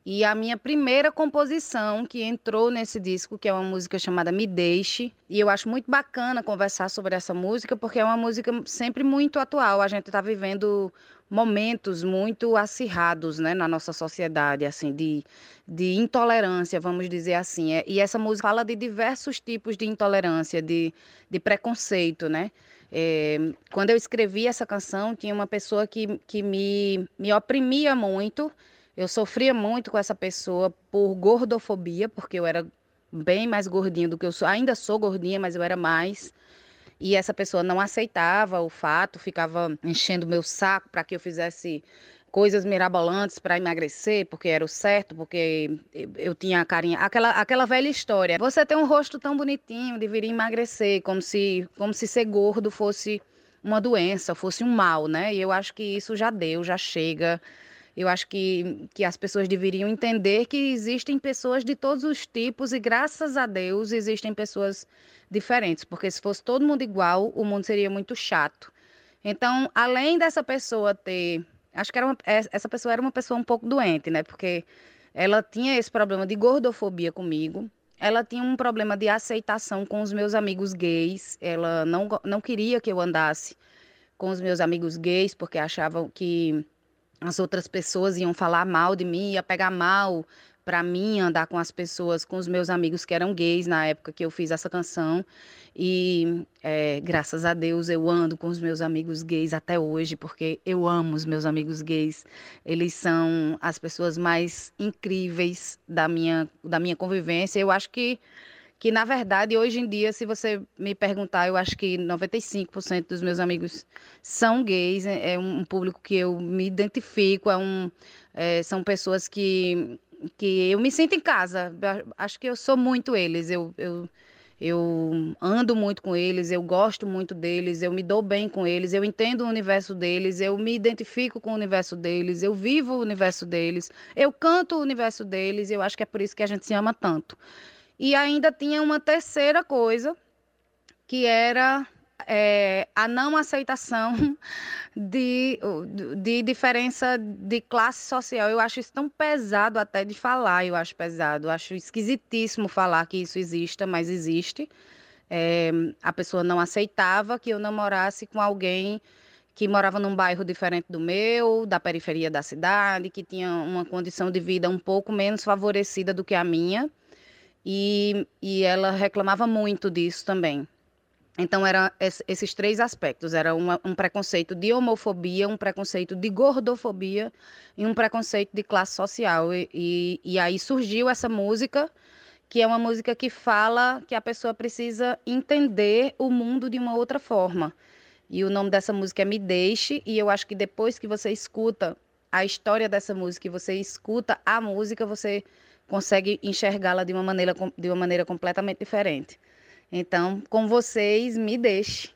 e a minha primeira composição que entrou nesse disco, que é uma música chamada Me Deixe, e eu acho muito bacana conversar sobre essa música, porque é uma música sempre muito atual. A gente está vivendo momentos muito acirrados né, na nossa sociedade, assim, de, de intolerância, vamos dizer assim. É, e essa música fala de diversos tipos de intolerância, de, de preconceito, né? É, quando eu escrevi essa canção, tinha uma pessoa que, que me, me oprimia muito, eu sofria muito com essa pessoa por gordofobia, porque eu era bem mais gordinha do que eu sou. Ainda sou gordinha, mas eu era mais. E essa pessoa não aceitava o fato, ficava enchendo meu saco para que eu fizesse coisas mirabolantes para emagrecer, porque era o certo, porque eu tinha a carinha, aquela, aquela velha história. Você tem um rosto tão bonitinho, deveria emagrecer, como se, como se ser gordo fosse uma doença, fosse um mal, né? E eu acho que isso já deu, já chega. Eu acho que, que as pessoas deveriam entender que existem pessoas de todos os tipos e, graças a Deus, existem pessoas diferentes, porque se fosse todo mundo igual, o mundo seria muito chato. Então, além dessa pessoa ter. Acho que era uma, essa pessoa era uma pessoa um pouco doente, né? Porque ela tinha esse problema de gordofobia comigo. Ela tinha um problema de aceitação com os meus amigos gays. Ela não, não queria que eu andasse com os meus amigos gays, porque achavam que as outras pessoas iam falar mal de mim, ia pegar mal para mim andar com as pessoas, com os meus amigos que eram gays na época que eu fiz essa canção. E é, graças a Deus eu ando com os meus amigos gays até hoje, porque eu amo os meus amigos gays. Eles são as pessoas mais incríveis da minha, da minha convivência. Eu acho que que na verdade hoje em dia, se você me perguntar, eu acho que 95% dos meus amigos são gays, é, é um público que eu me identifico, é um, é, são pessoas que, que eu me sinto em casa, acho que eu sou muito eles, eu, eu, eu ando muito com eles, eu gosto muito deles, eu me dou bem com eles, eu entendo o universo deles, eu me identifico com o universo deles, eu vivo o universo deles, eu canto o universo deles, eu acho que é por isso que a gente se ama tanto. E ainda tinha uma terceira coisa, que era é, a não aceitação de, de diferença de classe social. Eu acho isso tão pesado até de falar, eu acho pesado. Eu acho esquisitíssimo falar que isso exista, mas existe. É, a pessoa não aceitava que eu namorasse com alguém que morava num bairro diferente do meu, da periferia da cidade, que tinha uma condição de vida um pouco menos favorecida do que a minha. E, e ela reclamava muito disso também. Então, eram esses três aspectos: era uma, um preconceito de homofobia, um preconceito de gordofobia e um preconceito de classe social. E, e, e, aí surgiu essa música, que é uma música que fala que a pessoa precisa entender o mundo de uma outra forma. E o nome dessa música é Me Deixe, e eu acho que depois que você escuta a história dessa música e você escuta a música, você consegue enxergá-la de de uma maneira completamente diferente. Então, com vocês, me deixe.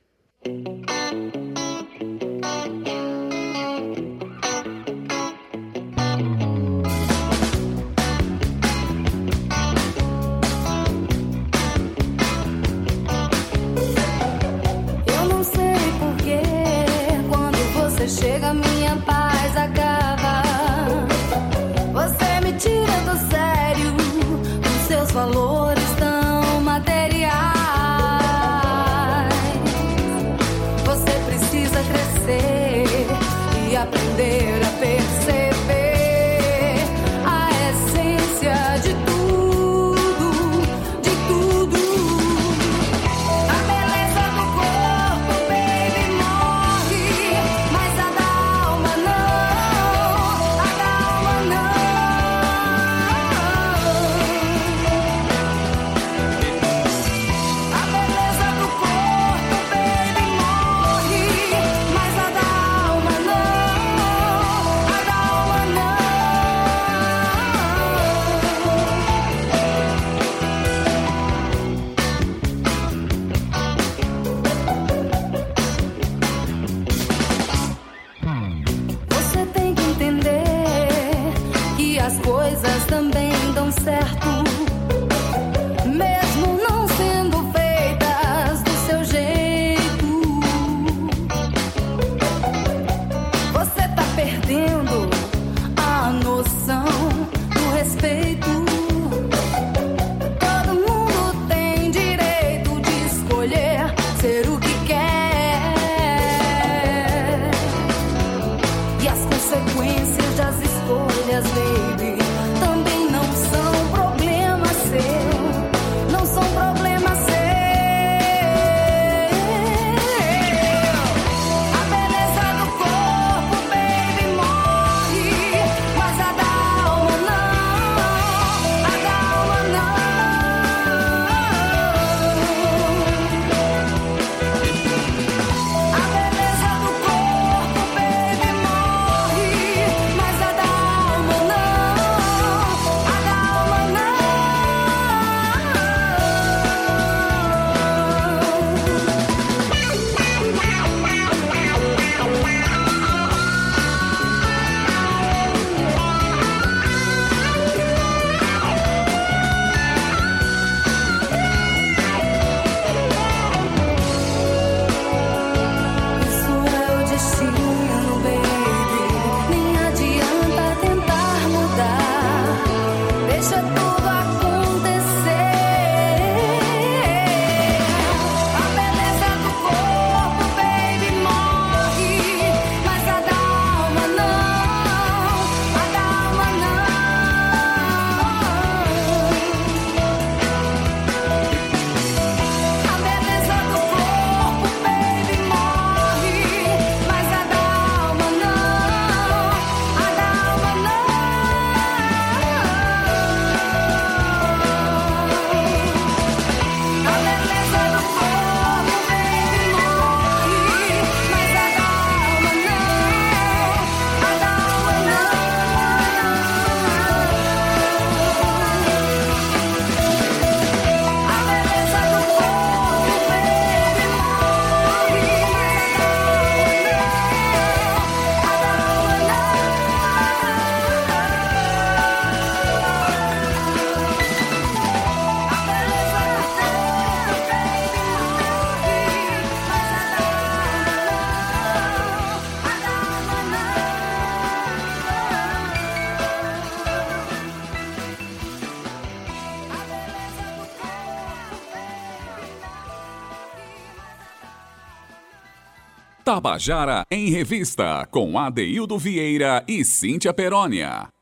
Tabajara em Revista, com Adeildo Vieira e Cíntia Perónia.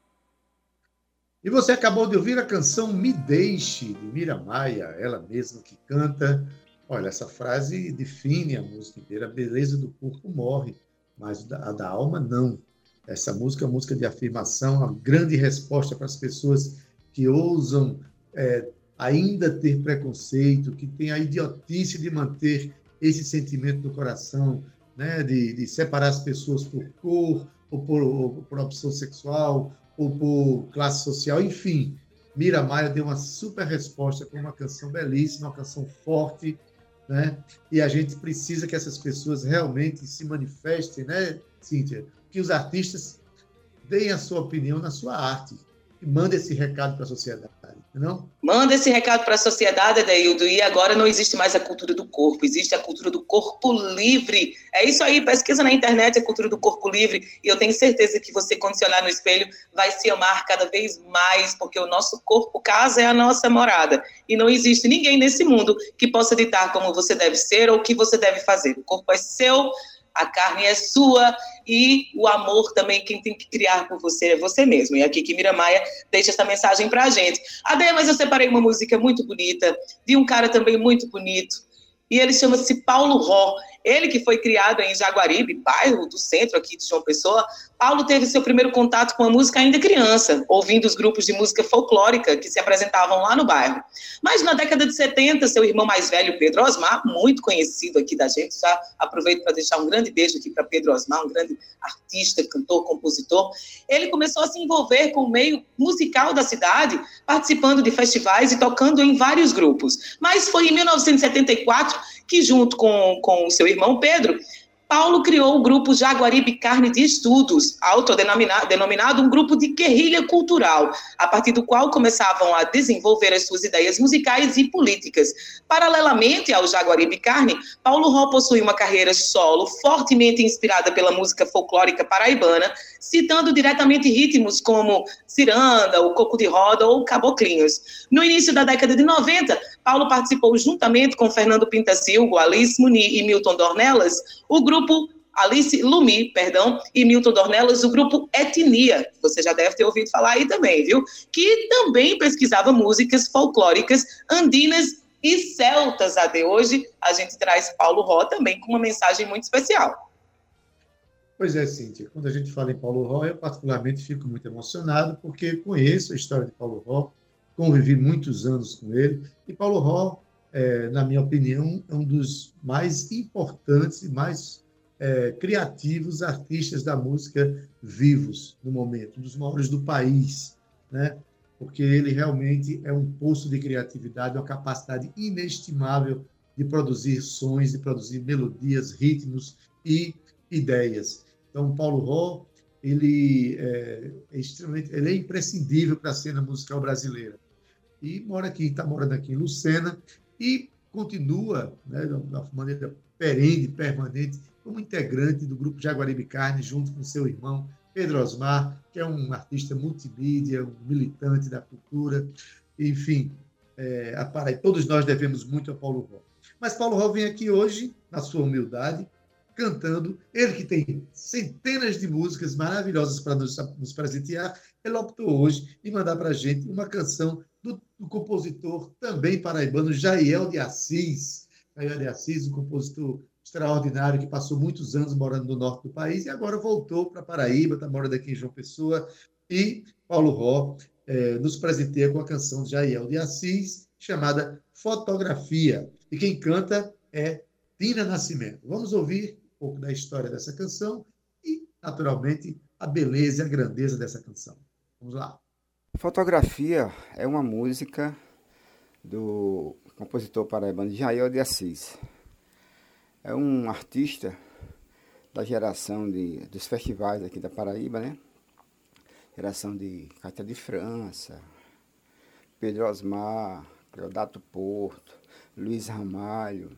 E você acabou de ouvir a canção Me Deixe, de Mira Maia, ela mesma que canta. Olha, essa frase define a música inteira. A beleza do corpo morre, mas a da alma não. Essa música é uma música de afirmação, uma grande resposta para as pessoas que ousam é, ainda ter preconceito, que têm a idiotice de manter esse sentimento no coração, né, de, de separar as pessoas por cor, ou por, ou por opção sexual, ou por classe social, enfim. Mira Maia deu uma super resposta com uma canção belíssima, uma canção forte, né? E a gente precisa que essas pessoas realmente se manifestem, né, Cíntia? Que os artistas deem a sua opinião na sua arte mandem esse recado para a sociedade. Não? Manda esse recado para a sociedade, Adeildo, e agora não existe mais a cultura do corpo, existe a cultura do corpo livre. É isso aí, pesquisa na internet a cultura do corpo livre, e eu tenho certeza que você, quando se olhar no espelho, vai se amar cada vez mais, porque o nosso corpo, casa, é a nossa morada. E não existe ninguém nesse mundo que possa ditar como você deve ser ou o que você deve fazer. O corpo é seu, a carne é sua e o amor também quem tem que criar por você é você mesmo. E aqui que Mira Maia deixa essa mensagem pra gente. Ade, mas eu separei uma música muito bonita, de um cara também muito bonito, e ele chama-se Paulo Ró. Ele que foi criado em Jaguaribe, bairro do centro aqui de João Pessoa, Paulo teve seu primeiro contato com a música ainda criança, ouvindo os grupos de música folclórica que se apresentavam lá no bairro. Mas na década de 70, seu irmão mais velho, Pedro Osmar, muito conhecido aqui da gente, já aproveito para deixar um grande beijo aqui para Pedro Osmar, um grande artista, cantor, compositor, ele começou a se envolver com o meio musical da cidade, participando de festivais e tocando em vários grupos. Mas foi em 1974 que, junto com, com o seu irmão Pedro, Paulo criou o grupo Jaguaribe Carne de Estudos, autodenominado um grupo de guerrilha cultural, a partir do qual começavam a desenvolver as suas ideias musicais e políticas. Paralelamente ao Jaguaribe Carne, Paulo Ró possui uma carreira solo fortemente inspirada pela música folclórica paraibana, citando diretamente ritmos como ciranda, o coco de roda ou caboclinhos. No início da década de 90, Paulo participou juntamente com Fernando Pintacilgo, Alice Muni e Milton Dornelas, o grupo Alice Lumi, perdão, e Milton Dornelas, o grupo Etnia, você já deve ter ouvido falar aí também, viu? Que também pesquisava músicas folclóricas andinas e celtas. Até hoje, a gente traz Paulo Ró também com uma mensagem muito especial. Pois é, Cíntia, quando a gente fala em Paulo Ró, eu particularmente fico muito emocionado, porque conheço a história de Paulo Ró, convivi muitos anos com ele, e Paulo Ró, é, na minha opinião, é um dos mais importantes e mais é, criativos artistas da música vivos no momento, um dos maiores do país, né? porque ele realmente é um poço de criatividade, uma capacidade inestimável de produzir sons, de produzir melodias, ritmos e ideias. Então, Paulo Ró, ele é, é extremamente, ele é imprescindível para a cena musical brasileira. E mora aqui, está morando aqui em Lucena e continua, né, da maneira perene, permanente, como integrante do grupo Jaguaribe Carne, junto com seu irmão Pedro Osmar, que é um artista multimídia, um militante da cultura, enfim, é, a. Todos nós devemos muito a Paulo Ró. Mas Paulo Ró vem aqui hoje, na sua humildade, cantando. Ele que tem centenas de músicas maravilhosas para nos, nos presentear, ele optou hoje em mandar para a gente uma canção do, do, compositor também paraibano, Jael de Assis. Jael de Assis, um compositor extraordinário que passou muitos anos morando no norte do país e agora voltou para Paraíba, está morando aqui em João Pessoa. E Paulo Ró eh, nos presenteia com a canção de Jael de Assis, chamada Fotografia. E quem canta é Tina Nascimento. Vamos ouvir pouco da história dessa canção e, naturalmente, a beleza e a grandeza dessa canção. Vamos lá. Fotografia é uma música do compositor paraibano Jair de Assis. É um artista da geração de, dos festivais aqui da Paraíba, né? Geração de Cátia de França, Pedro Osmar, Cleodato Porto, Luiz Ramalho,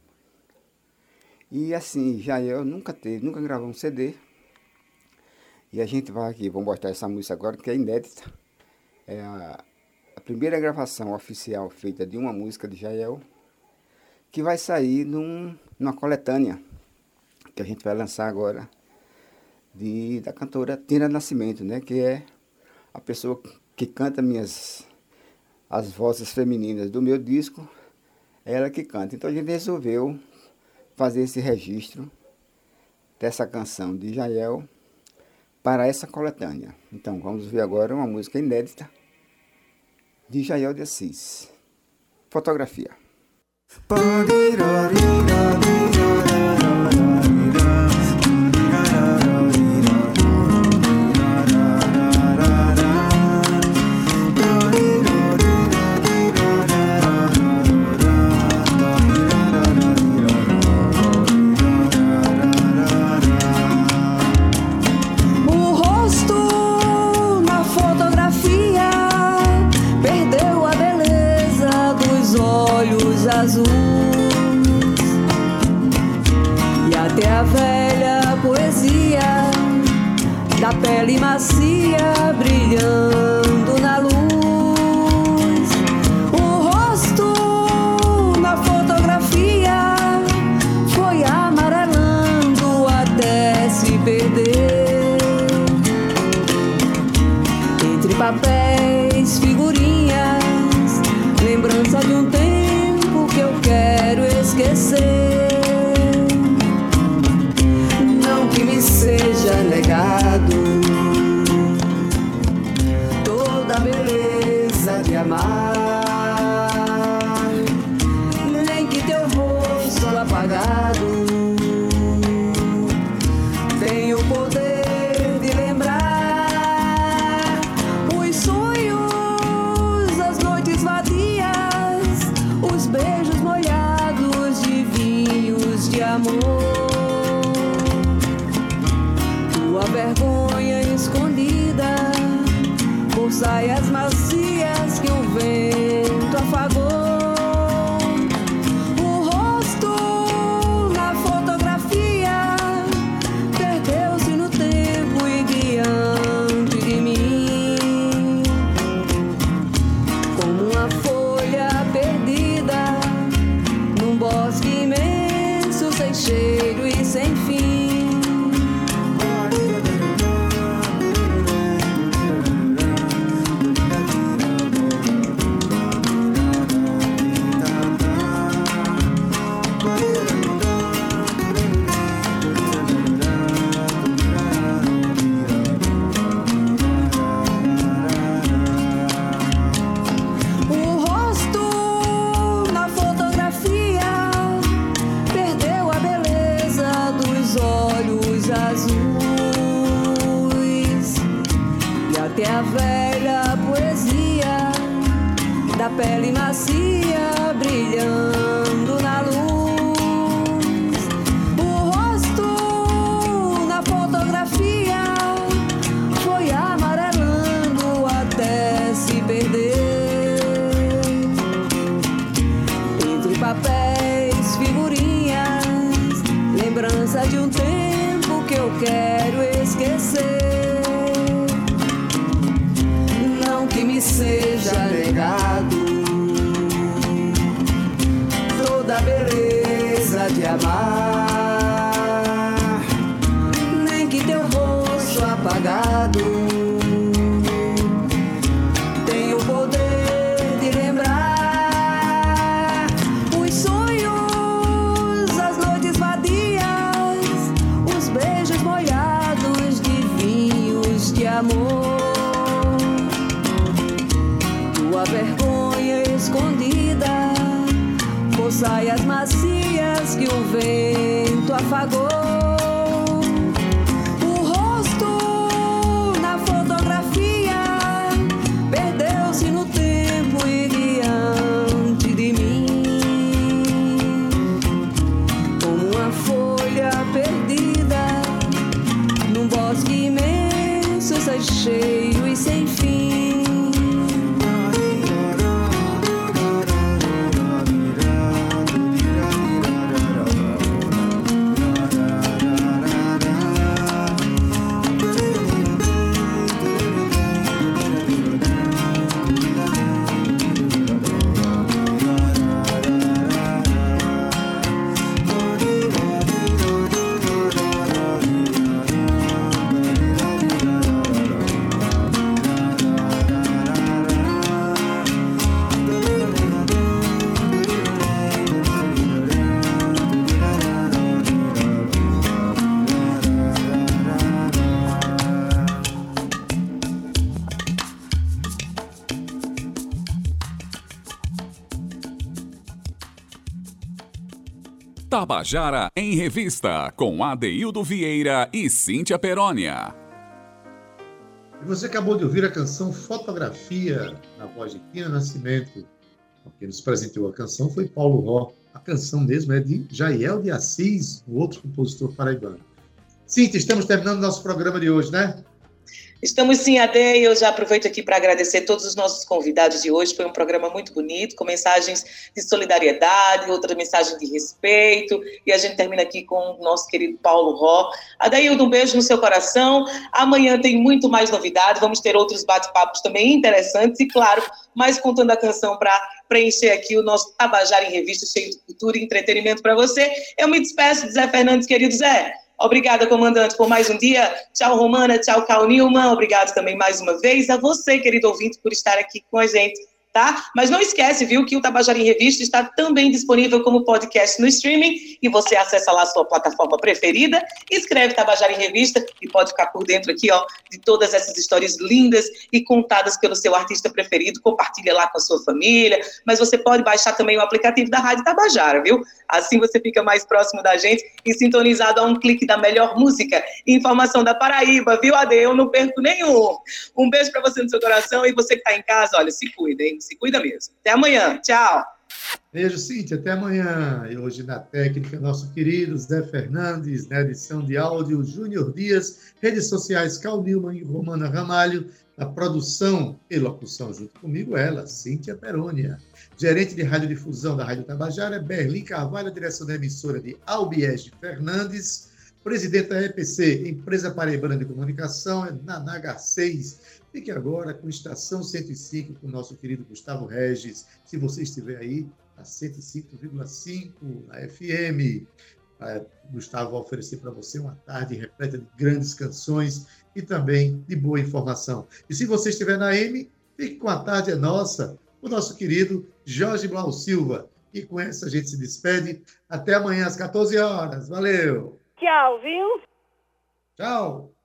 e assim, Jael nunca teve, nunca gravou um CD. E a gente vai aqui, vamos mostrar essa música agora, que é inédita. É a, a primeira gravação oficial feita de uma música de Jael, que vai sair num, numa coletânea que a gente vai lançar agora de, da cantora Tina Nascimento, né? Que é a pessoa que canta minhas as vozes femininas do meu disco, é ela que canta. Então a gente resolveu fazer esse registro dessa canção de Jael para essa coletânea. Então vamos ver agora uma música inédita de Jael de Assis. Fotografia. Ba-dee-da-dee-da-dee. a velha poesia da pele macia brilhando. Tabajara em Revista, com Adeildo Vieira e Cíntia Perónia. E você acabou de ouvir a canção Fotografia, na voz de Tina Nascimento. Quem nos presenteou a canção foi Paulo Ró. A canção mesmo é de Jael de Assis, o outro compositor paraibano. Cíntia, estamos terminando nosso programa de hoje, né? Estamos sim, Ade, e eu já aproveito aqui para agradecer todos os nossos convidados de hoje. Foi um programa muito bonito, com mensagens de solidariedade, outra mensagem de respeito, e a gente termina aqui com o nosso querido Paulo Ró. Adeildo, um beijo no seu coração. Amanhã tem muito mais novidade, vamos ter outros bate-papos também interessantes, e claro, mais contando a canção para preencher aqui o nosso Tabajara em Revista, cheio de cultura e entretenimento para você. Eu me despeço de Zé Fernandes, querido Zé. Obrigada, comandante, por mais um dia. Tchau, Romana. Tchau, Cal Nilman. Obrigado também mais uma vez a você, querido ouvinte, por estar aqui com a gente tá? Mas não esquece, viu, que o Tabajara em Revista está também disponível como podcast no streaming e você acessa lá a sua plataforma preferida, escreve Tabajara em Revista e pode ficar por dentro aqui, ó, de todas essas histórias lindas e contadas pelo seu artista preferido, compartilha lá com a sua família, mas você pode baixar também o aplicativo da Rádio Tabajara, viu? Assim você fica mais próximo da gente e sintonizado a um clique da melhor música e informação da Paraíba, viu, Ade? Eu não perco nenhum. Um beijo para você no seu coração e você que está em casa, olha, se cuida, hein? Se cuida mesmo. Até amanhã. Tchau. Beijo, Cíntia. Até amanhã. E hoje na técnica, nosso querido Zé Fernandes, na edição de áudio, Júnior Dias, redes sociais Cal Nilman e Romana Ramalho, na produção e locução junto comigo, ela, Cíntia Perônia. Gerente de radiodifusão da Rádio Tabajara, Berlim Carvalho, direção da emissora de Albiege Fernandes, presidente da EPC, Empresa Paraibana de Comunicação, é Nanaga 6. Fique agora com Estação 105 com o nosso querido Gustavo Regis. Se você estiver aí, a 105,5 na FM. Gustavo vai oferecer para você uma tarde repleta de grandes canções e também de boa informação. E se você estiver na M, fique com a tarde é nossa, o nosso querido Jorge Blau Silva. E com essa a gente se despede. Até amanhã às 14 horas. Valeu! Tchau, viu? Tchau!